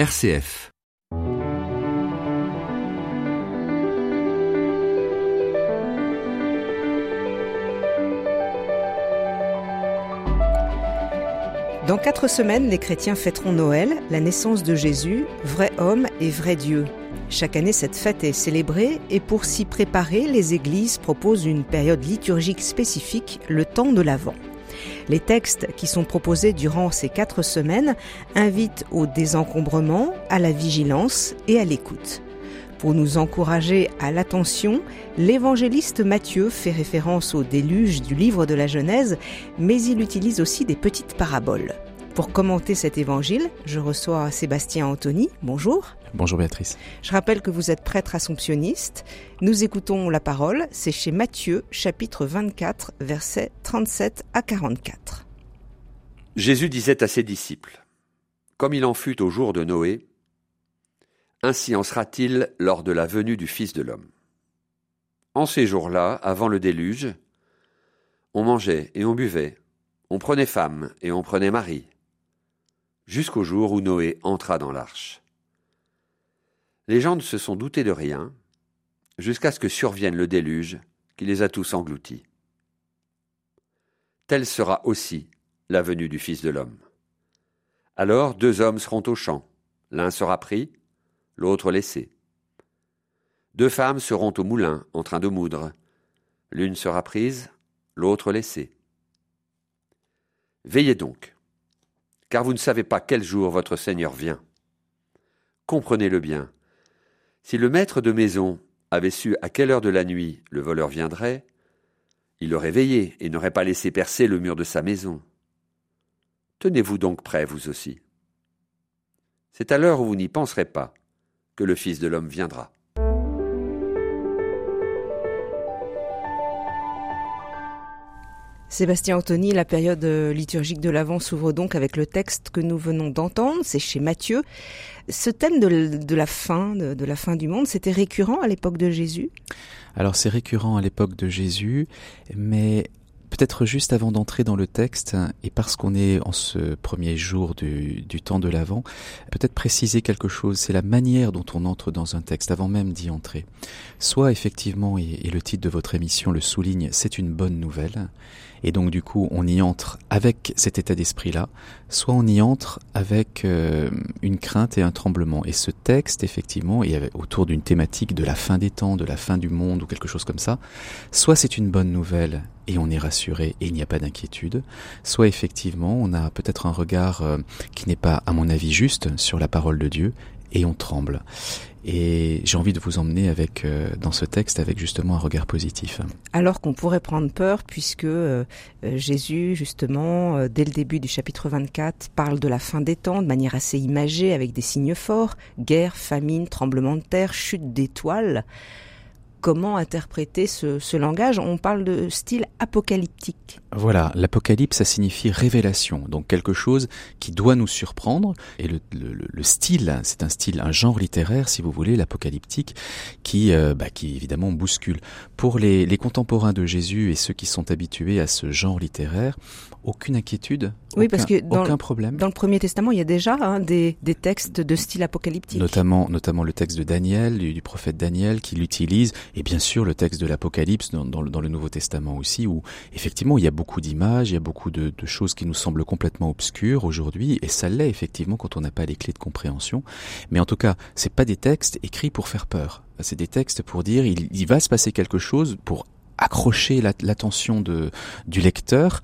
RCF. Dans quatre semaines, les chrétiens fêteront Noël, la naissance de Jésus, vrai homme et vrai Dieu. Chaque année, cette fête est célébrée et pour s'y préparer, les églises proposent une période liturgique spécifique, le temps de l'Avent. Les textes qui sont proposés durant ces quatre semaines invitent au désencombrement, à la vigilance et à l'écoute. Pour nous encourager à l'attention, l'évangéliste Matthieu fait référence au déluge du livre de la Genèse, mais il utilise aussi des petites paraboles. Pour commenter cet évangile, je reçois Sébastien Anthony. Bonjour. Bonjour Béatrice. Je rappelle que vous êtes prêtre assomptionniste. Nous écoutons la parole, c'est chez Matthieu chapitre 24 versets 37 à 44. Jésus disait à ses disciples, Comme il en fut au jour de Noé, ainsi en sera-t-il lors de la venue du Fils de l'homme. En ces jours-là, avant le déluge, on mangeait et on buvait, on prenait femme et on prenait mari, jusqu'au jour où Noé entra dans l'arche. Les gens ne se sont doutés de rien, jusqu'à ce que survienne le déluge qui les a tous engloutis. Telle sera aussi la venue du Fils de l'homme. Alors deux hommes seront au champ, l'un sera pris, l'autre laissé. Deux femmes seront au moulin en train de moudre, l'une sera prise, l'autre laissée. Veillez donc, car vous ne savez pas quel jour votre Seigneur vient. Comprenez-le bien. Si le maître de maison avait su à quelle heure de la nuit le voleur viendrait, il aurait veillé et n'aurait pas laissé percer le mur de sa maison. Tenez-vous donc prêts, vous aussi. C'est à l'heure où vous n'y penserez pas que le Fils de l'homme viendra. Sébastien Anthony, la période euh, liturgique de l'Avent s'ouvre donc avec le texte que nous venons d'entendre, c'est chez Matthieu. Ce thème de, la fin, de, la fin du monde, c'était récurrent à l'époque de Jésus? Alors c'est récurrent à l'époque de Jésus, mais Peut-être juste avant d'entrer dans le texte, et parce qu'on est en ce premier jour du, temps de l'Avent, peut-être préciser quelque chose, c'est la manière dont on entre dans un texte avant même d'y entrer. Soit effectivement, et le titre de votre émission le souligne, c'est une bonne nouvelle, et donc du coup on y entre avec cet état d'esprit-là, soit on y entre avec euh, une crainte et un tremblement. Et ce texte, effectivement, est autour d'une thématique de la fin des temps, de la fin du monde ou quelque chose comme ça, soit c'est une bonne nouvelle et on est rassuré et il n'y a pas d'inquiétude, soit effectivement on a peut-être un regard euh, qui n'est pas, à mon avis, juste sur la parole de Dieu et on tremble. Et j'ai envie de vous emmener avec euh, dans ce texte avec justement un regard positif. Alors qu'on pourrait prendre peur puisque euh, euh, Jésus justement dès le début du chapitre 24 parle de la fin des temps de manière assez imagée avec des signes forts, guerre, famine, tremblement de terre, chute d'étoiles comment interpréter ce, langage On parle de style apocalyptique. Voilà, l'apocalypse, ça signifie révélation, donc quelque chose qui doit nous surprendre. Et le, style, c'est un style, un genre littéraire, si vous voulez, l'apocalyptique, qui, euh, bah, qui évidemment bouscule. Pour les, les contemporains de Jésus et ceux qui sont habitués à ce genre littéraire, aucune inquiétude, oui, parce que dans, aucun problème. Dans le Premier Testament, il y a déjà hein, des, des, textes de style apocalyptique. Notamment, notamment le texte de Daniel, du, prophète Daniel, qui l'utilise, et bien sûr le texte de l'Apocalypse dans, dans, le Nouveau Testament aussi, où effectivement il y a beaucoup d'images, il y a beaucoup de, de, choses qui nous semblent complètement obscures aujourd'hui, et ça l'est effectivement quand on n'a pas les clés de compréhension. Mais en tout cas, c'est pas des textes écrits pour faire peur. C'est des textes pour dire il, il va se passer quelque chose pour accrocher l'attention de du lecteur,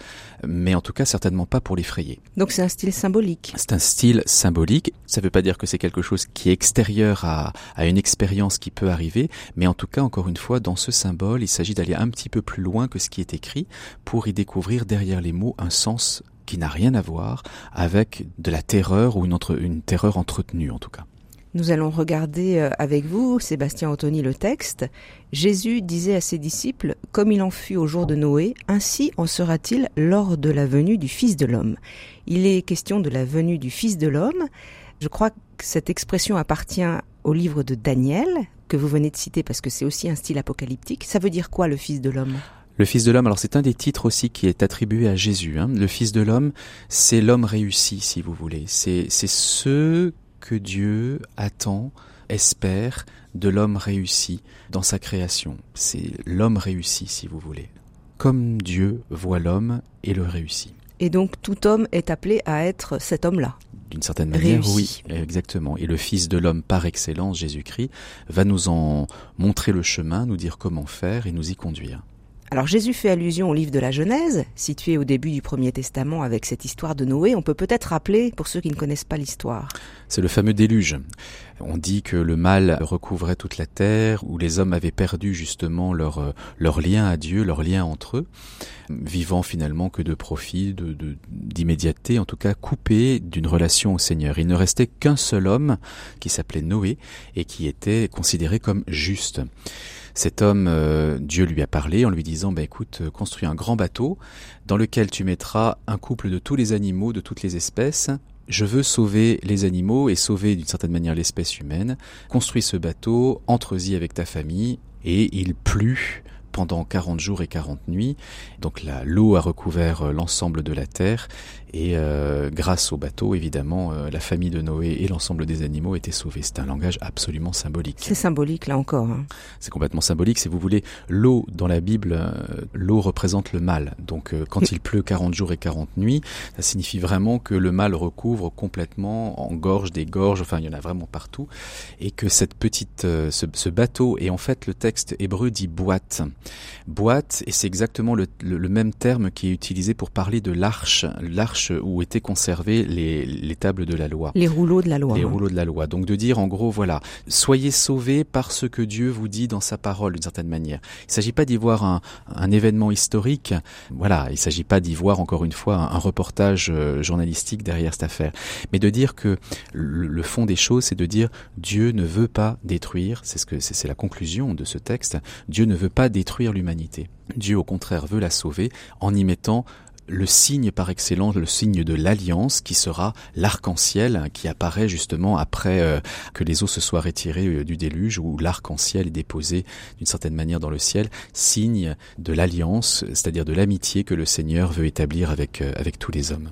mais en tout cas certainement pas pour l'effrayer. Donc c'est un style symbolique. C'est un style symbolique. Ça ne veut pas dire que c'est quelque chose qui est extérieur à, à une expérience qui peut arriver, mais en tout cas encore une fois dans ce symbole, il s'agit d'aller un petit peu plus loin que ce qui est écrit pour y découvrir derrière les mots un sens qui n'a rien à voir avec de la terreur ou une, entre, une terreur entretenue en tout cas. Nous allons regarder euh, avec vous, Sébastien Anthony, le texte. Jésus disait à ses disciples, Comme il en fut au jour de Noé, ainsi en sera-t-il lors de la venue du Fils de l'homme. Il est question de la venue du Fils de l'homme. Je crois que cette expression appartient au livre de Daniel, que vous venez de citer parce que c'est aussi un style apocalyptique. Ça veut dire quoi le Fils de l'homme? Le Fils de l'homme, alors c'est un des titres aussi qui est attribué à Jésus. Hein. Le Fils de l'homme, c'est l'homme réussi, si vous voulez. C'est c'est ce que Dieu attend, espère de l'homme réussi dans sa création. C'est l'homme réussi, si vous voulez. Comme Dieu voit l'homme et le réussit. Et donc tout homme est appelé à être cet homme-là. D'une certaine manière, oui, exactement. Et le Fils de l'homme par excellence, Jésus-Christ, va nous en montrer le chemin, nous dire comment faire et nous y conduire. Alors Jésus fait allusion au livre de la Genèse, situé au début du Premier Testament avec cette histoire de Noé. On peut peut-être rappeler pour ceux qui ne connaissent pas l'histoire. C'est le fameux déluge. On dit que le mal recouvrait toute la terre, où les hommes avaient perdu justement leur, euh, lien à Dieu, leur lien entre eux, vivant finalement que de profit, d'immédiateté, en tout cas coupés d'une relation au Seigneur. Il ne restait qu'un seul homme qui s'appelait Noé et qui était considéré comme juste. Cet homme, euh, Dieu lui a parlé en lui disant, bah, écoute, euh, construis un grand bateau dans lequel tu mettras un couple de tous les animaux, de toutes les espèces. Je veux sauver les animaux et sauver d'une certaine manière l'espèce humaine. Construis ce bateau, entre-y avec ta famille, et il plut pendant 40 jours et 40 nuits. Donc l'eau a recouvert euh, l'ensemble de la terre et euh, grâce au bateau, évidemment, euh, la famille de Noé et l'ensemble des animaux étaient sauvés. C'est un langage absolument symbolique. C'est symbolique là encore. Hein. C'est complètement symbolique. Si vous voulez, l'eau dans la Bible, l'eau représente le mal. Donc quand il pleut 40 jours et 40 nuits, ça signifie vraiment que le mal recouvre complètement, en gorge, des gorges, enfin il y en a vraiment partout, et que cette petite, ce, ce bateau, et en fait le texte hébreu dit boîte boîte, et c'est exactement le, même terme qui est utilisé pour parler de l'arche, l'arche où étaient conservées les, tables de la loi. Les rouleaux de la loi. Les rouleaux de la loi. Donc de dire en gros, voilà, soyez sauvés par ce que Dieu vous dit dans sa parole d'une certaine manière. Il ne s'agit pas d'y voir un, événement historique, voilà, il ne s'agit pas d'y voir encore une fois un, reportage euh, journalistique derrière cette affaire, mais de dire que le, fond des choses, c'est de dire Dieu ne veut pas détruire, c'est ce que c'est la conclusion de ce texte, Dieu ne veut pas détruire l'humanité. Dieu au contraire veut la sauver en y mettant le signe par excellence, le signe de l'alliance qui sera l'arc-en-ciel qui apparaît justement après euh, que les eaux se soient retirées euh, du déluge où l'arc-en-ciel est déposé d'une certaine manière dans le ciel, signe de l'alliance, c'est-à-dire de l'amitié que le Seigneur veut établir avec, euh, avec tous les hommes.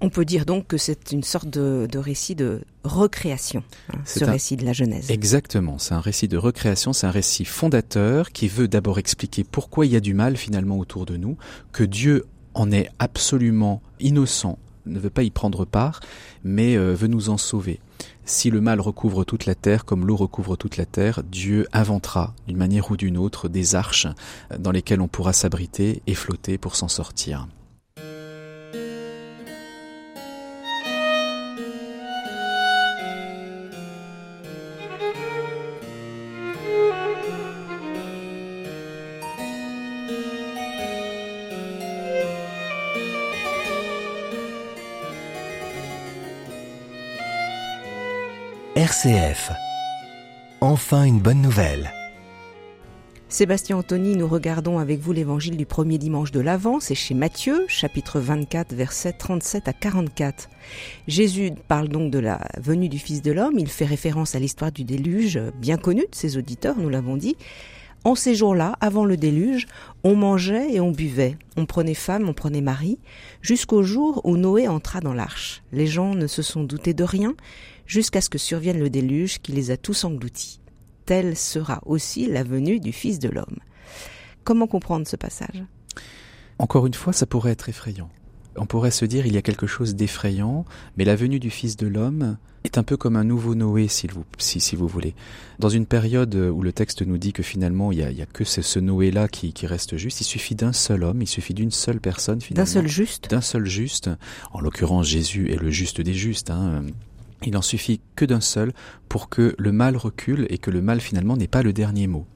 On peut dire donc que c'est une sorte de, récit de recréation, hein, ce récit de la Genèse. Exactement, c'est un récit de recréation, c'est un récit fondateur qui veut d'abord expliquer pourquoi il y a du mal finalement autour de nous, que Dieu en est absolument innocent, ne veut pas y prendre part, mais euh, veut nous en sauver. Si le mal recouvre toute la terre comme l'eau recouvre toute la terre, Dieu inventera d'une manière ou d'une autre des arches dans lesquelles on pourra s'abriter et flotter pour s'en sortir. RCF. Enfin une bonne nouvelle. Sébastien Anthony, nous regardons avec vous l'évangile du premier dimanche de l'Avent, c'est chez Matthieu, chapitre 24, versets 37 à 44. Jésus parle donc de la venue du Fils de l'homme, il fait référence à l'histoire du déluge, bien connue de ses auditeurs, nous l'avons dit. En ces jours-là, avant le déluge, on mangeait et on buvait, on prenait femme, on prenait mari, jusqu'au jour où Noé entra dans l'arche. Les gens ne se sont doutés de rien, jusqu'à ce que survienne le déluge qui les a tous engloutis. Telle sera aussi la venue du Fils de l'homme. Comment comprendre ce passage? Encore une fois, ça pourrait être effrayant. On pourrait se dire il y a quelque chose d'effrayant, mais la venue du Fils de l'homme est un peu comme un nouveau Noé, si vous, si, vous voulez. Dans une période où le texte nous dit que finalement il n'y a, a, que ce, Noé-là qui, qui, reste juste, il suffit d'un seul homme, il suffit d'une seule personne finalement. D'un seul juste D'un seul juste. En l'occurrence, Jésus est le juste des justes. Hein. Il en suffit que d'un seul pour que le mal recule et que le mal finalement n'est pas le dernier mot.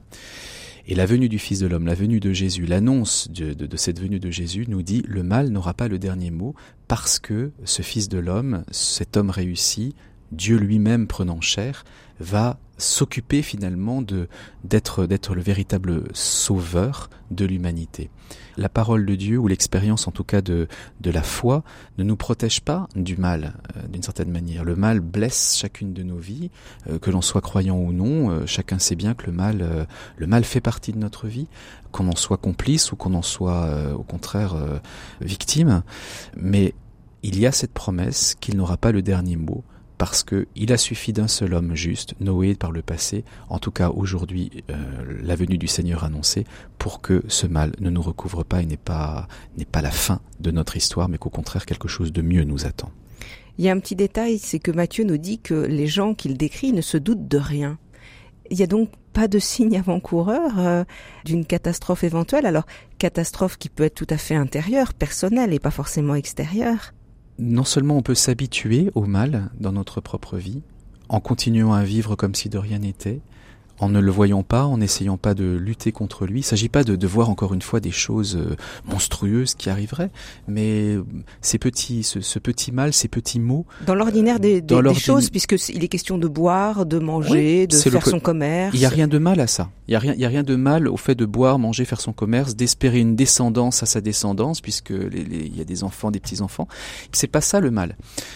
Et la venue du Fils de l'homme, la venue de Jésus, l'annonce de, cette venue de Jésus nous dit le mal n'aura pas le dernier mot parce que ce Fils de l'homme, cet homme réussi, Dieu lui-même prenant chair, va s'occuper finalement de d'être d'être le véritable sauveur de l'humanité. La parole de Dieu ou l'expérience en tout cas de de la foi ne nous protège pas du mal euh, d'une certaine manière. Le mal blesse chacune de nos vies, euh, que l'on soit croyant ou non. Euh, chacun sait bien que le mal le mal fait partie de notre vie, qu'on en soit complice ou qu'on en soit au contraire victime. Mais il y a cette promesse qu'il n'aura pas le dernier mot parce que il a suffi d'un seul homme juste, Noé par le passé, en tout cas aujourd'hui euh, la venue du Seigneur annoncée, pour que ce mal ne nous recouvre pas et n'est pas pas la fin de notre histoire, mais qu'au contraire quelque chose de mieux nous attend. Il y a un petit détail, c'est que Matthieu nous dit que les gens qu'il décrit ne se doutent de rien. Il y a donc pas de signe avant-coureur euh, d'une catastrophe éventuelle. Alors, catastrophe qui peut être tout à fait intérieure, personnelle et pas forcément extérieure. Non seulement on peut s'habituer au mal dans notre propre vie, en continuant à vivre comme si de rien n'était, en ne le voyant pas, en n'essayant pas de lutter contre lui. Il ne s'agit pas de, de, voir encore une fois des choses euh, monstrueuses qui arriveraient, mais ces petits, ce, ce petit mal, ces petits mots. Dans l'ordinaire des, des, des choses, puisqu'il est question de boire, de manger, oui, de faire son commerce. Il n'y a rien de mal à ça. Il n'y a, rien, il y a rien de mal au fait de boire, manger, faire son commerce, d'espérer une descendance à sa descendance, puisque il y a des enfants, des petits-enfants. C'est pas ça le mal.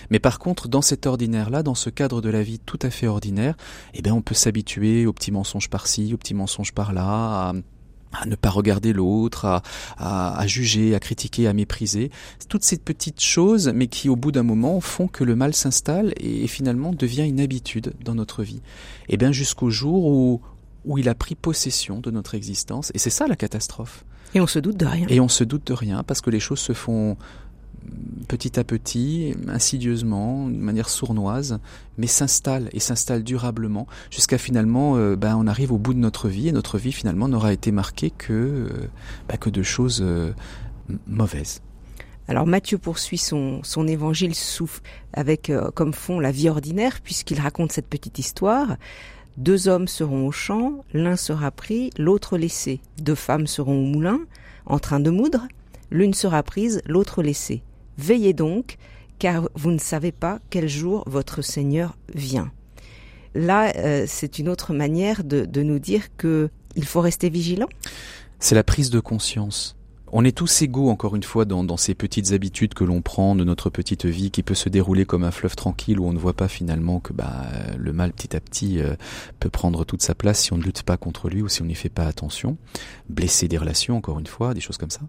Mais par contre, dans cet ordinaire-là, dans ce cadre de la vie tout à fait ordinaire, eh bien, on peut s'habituer aux petits mensonges par-ci, aux petits mensonges par-là, à, à ne pas regarder l'autre, à, à, à, juger, à critiquer, à mépriser. Toutes ces petites choses, mais qui au bout d'un moment font que le mal s'installe et, et, finalement devient une habitude dans notre vie. Et bien jusqu'au jour où, où il a pris possession de notre existence. Et c'est ça la catastrophe. Et on se doute de rien. Et on se doute de rien parce que les choses se font petit à petit, insidieusement, de manière sournoise, mais s'installe et s'installe durablement jusqu'à finalement, euh, ben, on arrive au bout de notre vie et notre vie finalement n'aura été marquée que, euh, ben, que de choses euh, mauvaises. Alors Matthieu poursuit son, son évangile sous, avec comme fond la vie ordinaire puisqu'il raconte cette petite histoire. Deux hommes seront au champ, l'un sera pris, l'autre laissé. Deux femmes seront au moulin, en train de moudre, l'une sera prise, l'autre laissée. Veillez donc, car vous ne savez pas quel jour votre Seigneur vient. Là, euh, c'est une autre manière de, nous dire que il faut rester vigilant. C'est la prise de conscience. On est tous égaux, encore une fois, dans, dans ces petites habitudes que l'on prend de notre petite vie qui peut se dérouler comme un fleuve tranquille où on ne voit pas finalement que bah, le mal petit à petit euh, peut prendre toute sa place si on ne lutte pas contre lui ou si on n'y fait pas attention. Blesser des relations, encore une fois, des choses comme ça.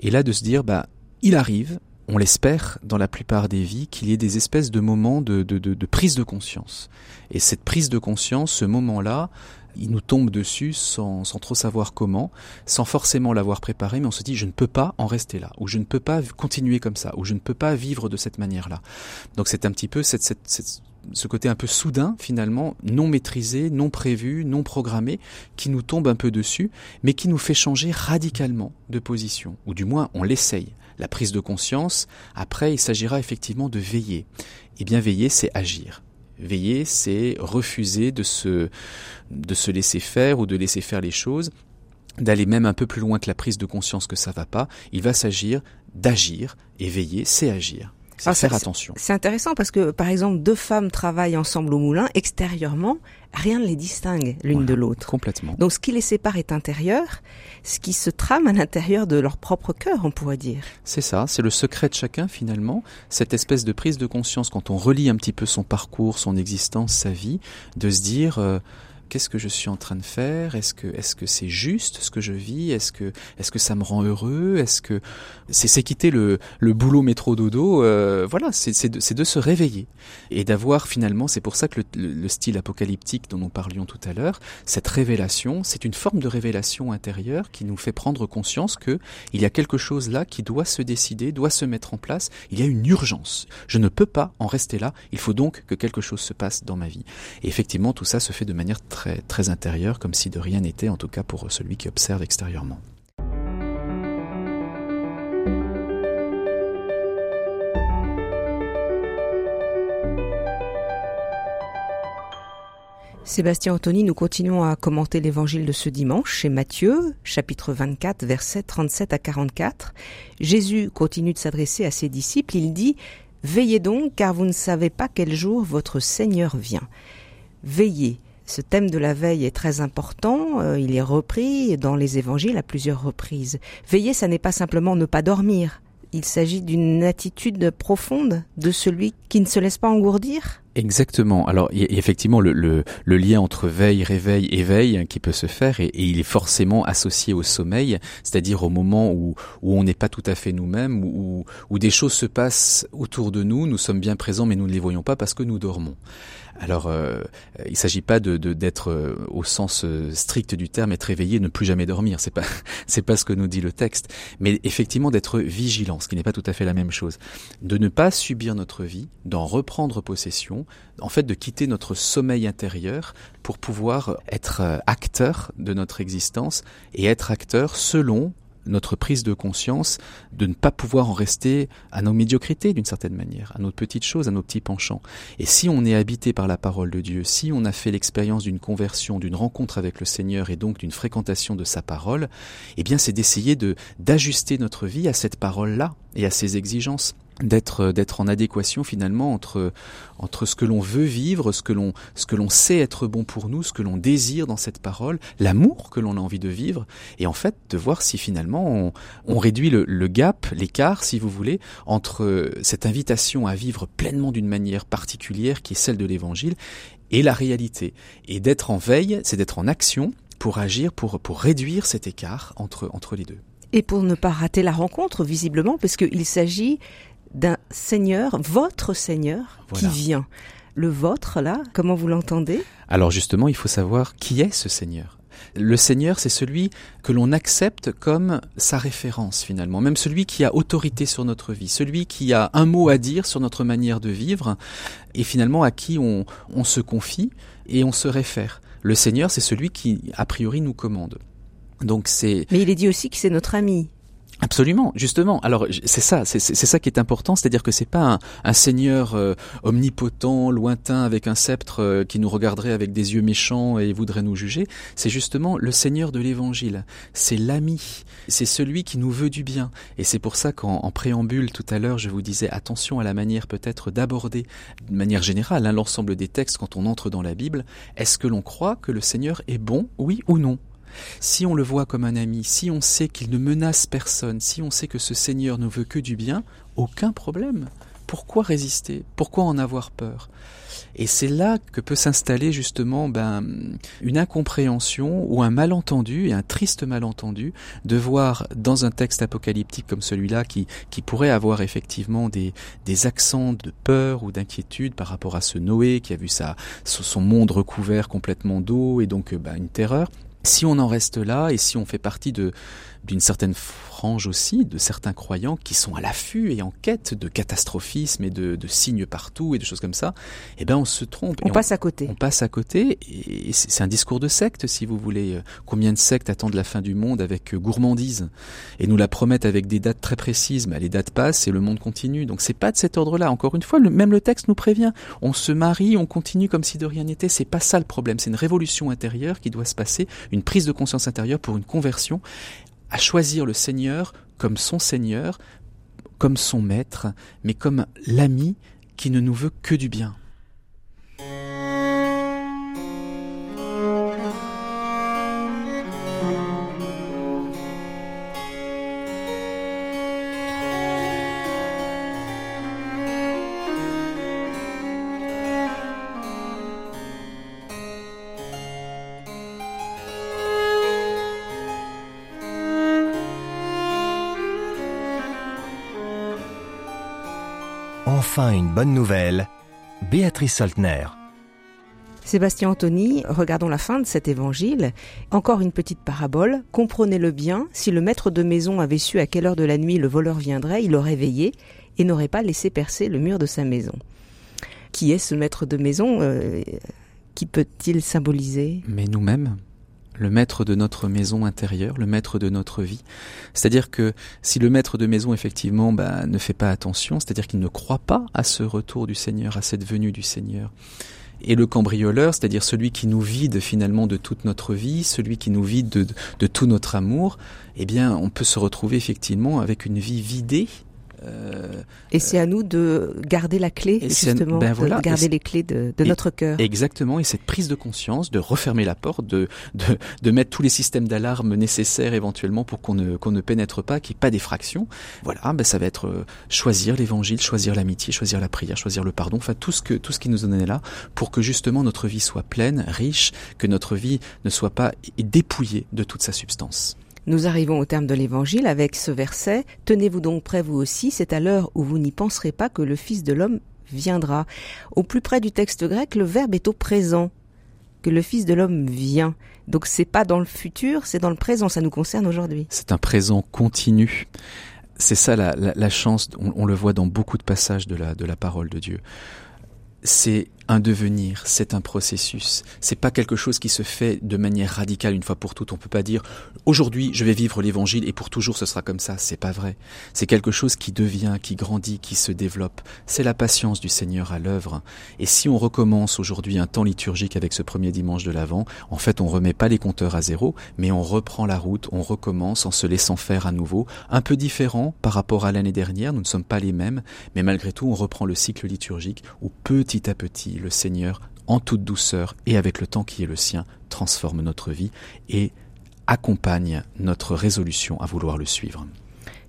Et là, de se dire, bah, il arrive, on l'espère dans la plupart des vies, qu'il y ait des espèces de moments de, de, de, de, prise de conscience. Et cette prise de conscience, ce moment-là, il nous tombe dessus sans, sans trop savoir comment, sans forcément l'avoir préparé, mais on se dit je ne peux pas en rester là, ou je ne peux pas continuer comme ça, ou je ne peux pas vivre de cette manière-là. Donc c'est un petit peu cette, cette, cette ce côté un peu soudain finalement, non maîtrisé, non prévu, non programmé, qui nous tombe un peu dessus, mais qui nous fait changer radicalement de position, ou du moins on l'essaye. La prise de conscience, après il s'agira effectivement de veiller. Et bien veiller, c'est agir. Veiller, c'est refuser de se, de se laisser faire ou de laisser faire les choses, d'aller même un peu plus loin que la prise de conscience que ça va pas. Il va s'agir d'agir, et veiller, c'est agir. C'est ah, faire attention. C'est intéressant parce que, par exemple, deux femmes travaillent ensemble au moulin, extérieurement, rien ne les distingue l'une voilà, de l'autre. Complètement. Donc ce qui les sépare est intérieur, ce qui se trame à l'intérieur de leur propre cœur, on pourrait dire. C'est ça, c'est le secret de chacun finalement, cette espèce de prise de conscience quand on relit un petit peu son parcours, son existence, sa vie, de se dire... Euh, qu'est-ce que je suis en train de faire? Est-ce que est-ce que c'est juste ce que je vis? Est-ce que est-ce que ça me rend heureux? Est-ce que c'est c'est quitter le le boulot métro dodo euh, Voilà, c'est c'est de, c'est de se réveiller et d'avoir finalement, c'est pour ça que le, le, le, style apocalyptique dont nous parlions tout à l'heure, cette révélation, c'est une forme de révélation intérieure qui nous fait prendre conscience que il y a quelque chose là qui doit se décider, doit se mettre en place. Il y a une urgence. Je ne peux pas en rester là. Il faut donc que quelque chose se passe dans ma vie. Et effectivement, tout ça se fait de manière très très, très intérieur, comme si de rien n'était, en tout cas pour celui qui observe extérieurement. Sébastien Anthony, nous continuons à commenter l'évangile de ce dimanche chez Matthieu, chapitre 24, versets 37 à 44. Jésus continue de s'adresser à ses disciples. Il dit Veillez donc, car vous ne savez pas quel jour votre Seigneur vient. Veillez. Ce thème de la veille est très important, euh, il est repris dans les évangiles à plusieurs reprises. Veiller, ça n'est pas simplement ne pas dormir, il s'agit d'une attitude profonde de celui qui ne se laisse pas engourdir Exactement. Alors, effectivement le, le, le, lien entre veille, réveil, éveil hein, qui peut se faire et, et, il est forcément associé au sommeil, c'est-à-dire au moment où, où on n'est pas tout à fait nous-mêmes, où, où des choses se passent autour de nous, nous sommes bien présents mais nous ne les voyons pas parce que nous dormons. Alors, euh, il ne s'agit pas de d'être euh, au sens euh, strict du terme, être éveillé, ne plus jamais dormir. C'est pas c'est pas ce que nous dit le texte, mais effectivement d'être vigilant, ce qui n'est pas tout à fait la même chose. De ne pas subir notre vie, d'en reprendre possession, en fait, de quitter notre sommeil intérieur pour pouvoir être euh, acteur de notre existence et être acteur selon notre prise de conscience de ne pas pouvoir en rester à nos médiocrités d'une certaine manière, à nos petites choses, à nos petits penchants. Et si on est habité par la parole de Dieu, si on a fait l'expérience d'une conversion, d'une rencontre avec le Seigneur et donc d'une fréquentation de sa parole, eh bien c'est d'essayer de d'ajuster notre vie à cette parole-là et à ses exigences d'être d'être en adéquation finalement entre entre ce que l'on veut vivre, ce que l'on ce que l'on sait être bon pour nous, ce que l'on désire dans cette parole, l'amour que l'on a envie de vivre, et en fait de voir si finalement on, on réduit le, le gap, l'écart, si vous voulez, entre cette invitation à vivre pleinement d'une manière particulière qui est celle de l'Évangile et la réalité. Et d'être en veille, c'est d'être en action pour agir, pour pour réduire cet écart entre entre les deux. Et pour ne pas rater la rencontre, visiblement, parce qu'il s'agit d'un Seigneur, votre Seigneur, voilà. qui vient. Le vôtre, là, comment vous l'entendez? Alors justement, il faut savoir qui est ce Seigneur. Le Seigneur, c'est celui que l'on accepte comme sa référence finalement, même celui qui a autorité sur notre vie, celui qui a un mot à dire sur notre manière de vivre, et finalement à qui on, on se confie et on se réfère. Le Seigneur, c'est celui qui, a priori, nous commande. Donc c'est. Mais il est dit aussi que c'est notre ami. Absolument, justement. Alors c'est ça, c'est ça qui est important, c'est-à-dire que c'est pas un, un Seigneur euh, omnipotent, lointain, avec un sceptre euh, qui nous regarderait avec des yeux méchants et voudrait nous juger. C'est justement le Seigneur de l'Évangile. C'est l'ami, c'est celui qui nous veut du bien. Et c'est pour ça qu'en préambule tout à l'heure, je vous disais attention à la manière peut-être d'aborder, de manière générale, hein, l'ensemble des textes quand on entre dans la Bible. Est-ce que l'on croit que le Seigneur est bon, oui ou non? Si on le voit comme un ami, si on sait qu'il ne menace personne, si on sait que ce Seigneur ne veut que du bien, aucun problème. Pourquoi résister? Pourquoi en avoir peur? Et c'est là que peut s'installer justement ben, une incompréhension ou un malentendu, et un triste malentendu, de voir dans un texte apocalyptique comme celui-là, qui, pourrait avoir effectivement des, accents de peur ou d'inquiétude par rapport à ce Noé qui a vu son monde recouvert complètement d'eau et donc ben, une terreur, si on en reste là et si on fait partie de d'une certaine frange aussi de certains croyants qui sont à l'affût et en quête de catastrophisme et de, de, signes partout et de choses comme ça, eh ben on se trompe. On passe on, à côté. On passe à côté et c'est un discours de secte si vous voulez. Combien de sectes attendent la fin du monde avec gourmandise et nous la promettent avec des dates très précises, mais les dates passent et le monde continue. Donc c'est pas de cet ordre-là. Encore une fois, le, même le texte nous prévient. On se marie, on continue comme si de rien n'était. C'est pas ça le problème. C'est une révolution intérieure qui doit se passer, une prise de conscience intérieure pour une conversion à choisir le Seigneur comme son Seigneur, comme son Maître, mais comme l'ami qui ne nous veut que du bien. Enfin une bonne nouvelle, Béatrice Soltner. Sébastien Anthony, regardons la fin de cet évangile. Encore une petite parabole. Comprenez-le bien, si le maître de maison avait su à quelle heure de la nuit le voleur viendrait, il aurait veillé et n'aurait pas laissé percer le mur de sa maison. Qui est ce maître de maison euh, Qui peut-il symboliser? Mais nous-mêmes? Le maître de notre maison intérieure, le maître de notre vie. C'est-à-dire que si le maître de maison effectivement bah, ne fait pas attention, c'est-à-dire qu'il ne croit pas à ce retour du Seigneur, à cette venue du Seigneur, et le cambrioleur, c'est-à-dire celui qui nous vide finalement de toute notre vie, celui qui nous vide de, de, tout notre amour, eh bien on peut se retrouver effectivement avec une vie vidée et c'est à nous de garder la clé, justement, ben de garder les clés de, de notre cœur. Exactement, et cette prise de conscience, de refermer la porte, de, de, de mettre tous les systèmes d'alarme nécessaires éventuellement pour qu'on ne, qu'on ne pénètre pas, qu'il n'y ait pas d'effraction. Voilà, ben ça va être euh, choisir l'évangile, choisir l'amitié, choisir la prière, choisir le pardon, enfin tout ce, que, tout ce qui nous en est là, pour que justement notre vie soit pleine, riche, que notre vie ne soit pas dépouillée de toute sa substance. Nous arrivons au terme de l'évangile avec ce verset Tenez-vous donc prêts vous aussi, c'est à l'heure où vous n'y penserez pas que le Fils de l'homme viendra. Au plus près du texte grec, le verbe est au présent, que le Fils de l'homme vient. Donc c'est pas dans le futur, c'est dans le présent, ça nous concerne aujourd'hui. C'est un présent continu. C'est ça la, chance, on, on, le voit dans beaucoup de passages de la, de la parole de Dieu. C'est un devenir, c'est un processus. C'est pas quelque chose qui se fait de manière radicale une fois pour toutes. On peut pas dire aujourd'hui je vais vivre l'évangile et pour toujours ce sera comme ça. C'est pas vrai. C'est quelque chose qui devient, qui grandit, qui se développe. C'est la patience du Seigneur à l'œuvre. Et si on recommence aujourd'hui un temps liturgique avec ce premier dimanche de l'Avent, en fait on remet pas les compteurs à zéro, mais on reprend la route, on recommence en se laissant faire à nouveau, un peu différent par rapport à l'année dernière. Nous ne sommes pas les mêmes, mais malgré tout on reprend le cycle liturgique où petit à petit le Seigneur, en toute douceur et avec le temps qui est le sien, transforme notre vie et accompagne notre résolution à vouloir le suivre.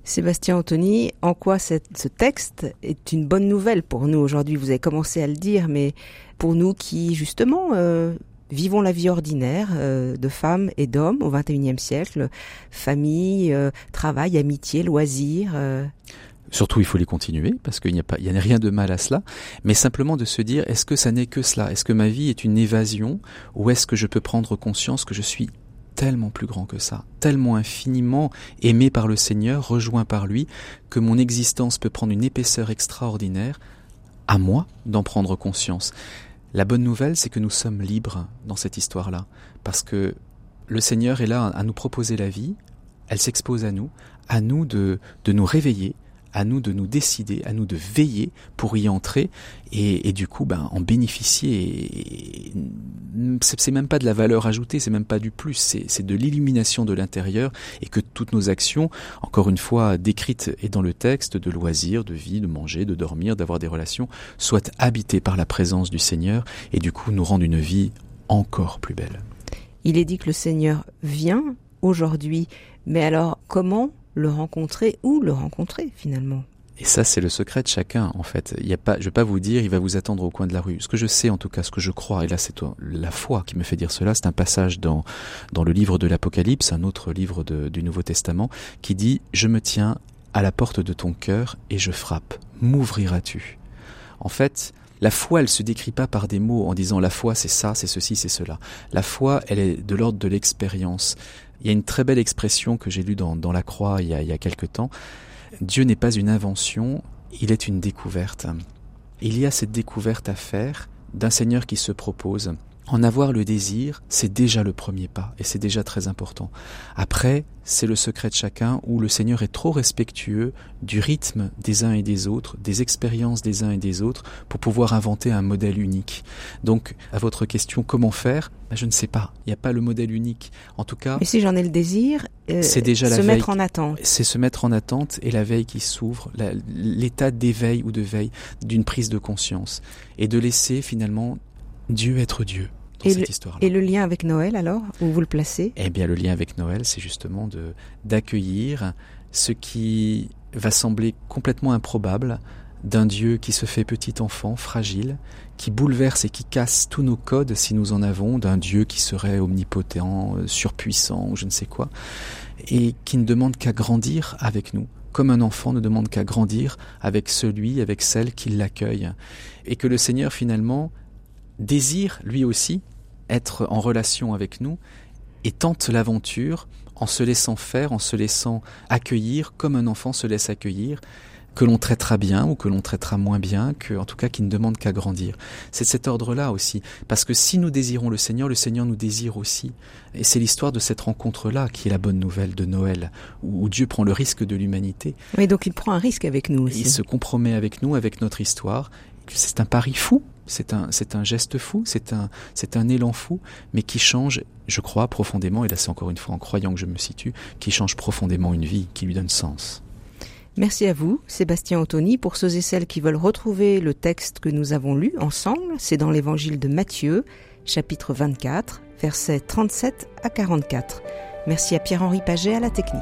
Sébastien Anthony, en quoi ce texte est une bonne nouvelle pour nous aujourd'hui? Vous avez commencé à le dire, mais pour nous qui, justement, euh, vivons la vie ordinaire euh, de femmes et d'hommes au XXIe siècle, famille, euh, travail, amitié, loisirs. Surtout, il faut les continuer parce qu'il n'y a pas, il n'y a rien de mal à cela. Mais simplement de se dire, est-ce que ça n'est que cela? Est-ce que ma vie est une évasion? Ou est-ce que je peux prendre conscience que je suis tellement plus grand que ça, tellement infiniment aimé par le Seigneur, rejoint par lui, que mon existence peut prendre une épaisseur extraordinaire, à moi d'en prendre conscience? La bonne nouvelle, c'est que nous sommes libres dans cette histoire-là, parce que le Seigneur est là à nous proposer la vie, elle s'expose à nous, à nous de, de nous réveiller, à nous de nous décider, à nous de veiller pour y entrer et, du coup ben, en bénéficier. C'est même pas de la valeur ajoutée, c'est même pas du plus, c'est de l'illumination de l'intérieur et que toutes nos actions, encore une fois décrites et dans le texte, de loisirs, de vie, de manger, de dormir, d'avoir des relations, soient habitées par la présence du Seigneur et du coup nous rendent une vie encore plus belle. Il est dit que le Seigneur vient aujourd'hui, mais alors comment le rencontrer ou le rencontrer finalement. Et ça, c'est le secret de chacun, en fait. Il y a pas, je vais pas vous dire, il va vous attendre au coin de la rue. Ce que je sais, en tout cas, ce que je crois, et là, c'est la foi qui me fait dire cela. C'est un passage dans dans le livre de l'Apocalypse, un autre livre du Nouveau Testament, qui dit Je me tiens à la porte de ton cœur et je frappe. M'ouvriras-tu? En fait, la foi, elle se décrit pas par des mots en disant la foi, c'est ça, c'est ceci, c'est cela. La foi, elle est de l'ordre de l'expérience. Il y a une très belle expression que j'ai lue dans, la Croix il y a quelque temps. Dieu n'est pas une invention, il est une découverte. Il y a cette découverte à faire d'un Seigneur qui se propose. En avoir le désir, c'est déjà le premier pas, et c'est déjà très important. Après, c'est le secret de chacun où le Seigneur est trop respectueux du rythme des uns et des autres, des expériences des uns et des autres, pour pouvoir inventer un modèle unique. Donc, à votre question, comment faire? Ben, Je ne sais pas. Il n'y a pas le modèle unique. En tout cas. Mais si j'en ai le désir, euh, c'est déjà se mettre en attente. C'est se mettre en attente et la veille qui s'ouvre, l'état d'éveil ou de veille d'une prise de conscience, et de laisser finalement Dieu être Dieu. Dans et cette le, histoire Et le lien avec Noël alors Où vous le placez? Eh bien le lien avec Noël c'est justement de d'accueillir ce qui va sembler complètement improbable d'un Dieu qui se fait petit enfant, fragile, qui bouleverse et qui casse tous nos codes si nous en avons, d'un Dieu qui serait omnipotent, euh, surpuissant ou je ne sais quoi, et qui ne demande qu'à grandir avec nous, comme un enfant ne demande qu'à grandir avec celui, avec celle qui l'accueille, et que le Seigneur finalement désire lui aussi être en relation avec nous et tente l'aventure en se laissant faire, en se laissant accueillir comme un enfant se laisse accueillir, que l'on traitera bien ou que l'on traitera moins bien, que, en tout cas qui ne demande qu'à grandir. C'est cet ordre-là aussi. Parce que si nous désirons le Seigneur, le Seigneur nous désire aussi. Et c'est l'histoire de cette rencontre-là qui est la bonne nouvelle de Noël, où Dieu prend le risque de l'humanité. Oui, donc il prend un risque avec nous aussi. Il se compromet avec nous, avec notre histoire. C'est un pari fou, c'est un, geste fou, c'est un, c'est un élan fou, mais qui change, je crois profondément, et là c'est encore une fois en croyant que je me situe, qui change profondément une vie, qui lui donne sens. Merci à vous, Sébastien Anthony. Pour ceux et celles qui veulent retrouver le texte que nous avons lu ensemble, c'est dans l'évangile de Matthieu, chapitre 24, versets 37 à 44. Merci à Pierre-Henri Paget à la technique.